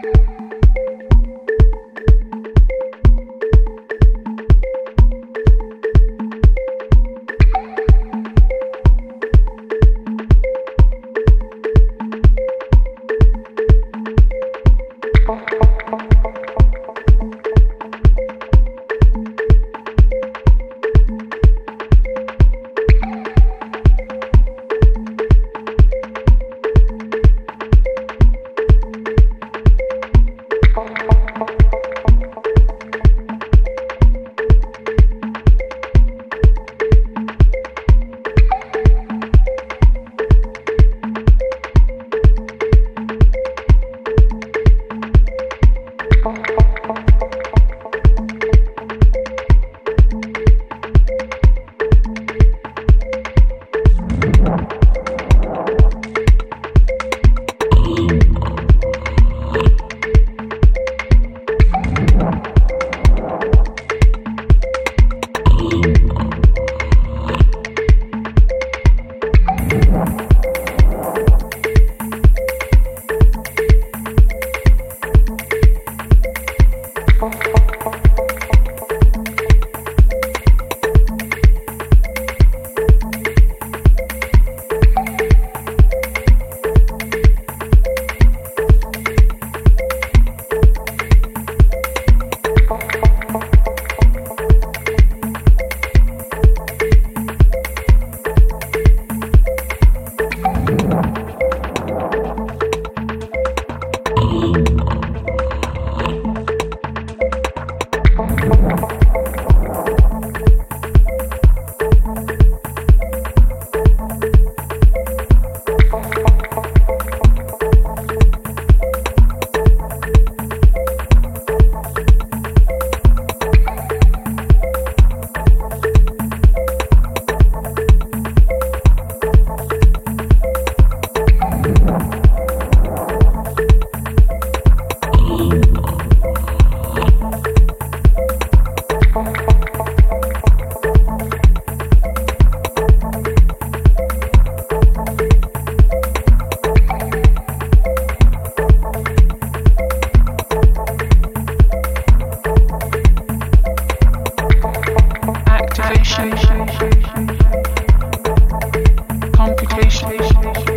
Bye. Computation.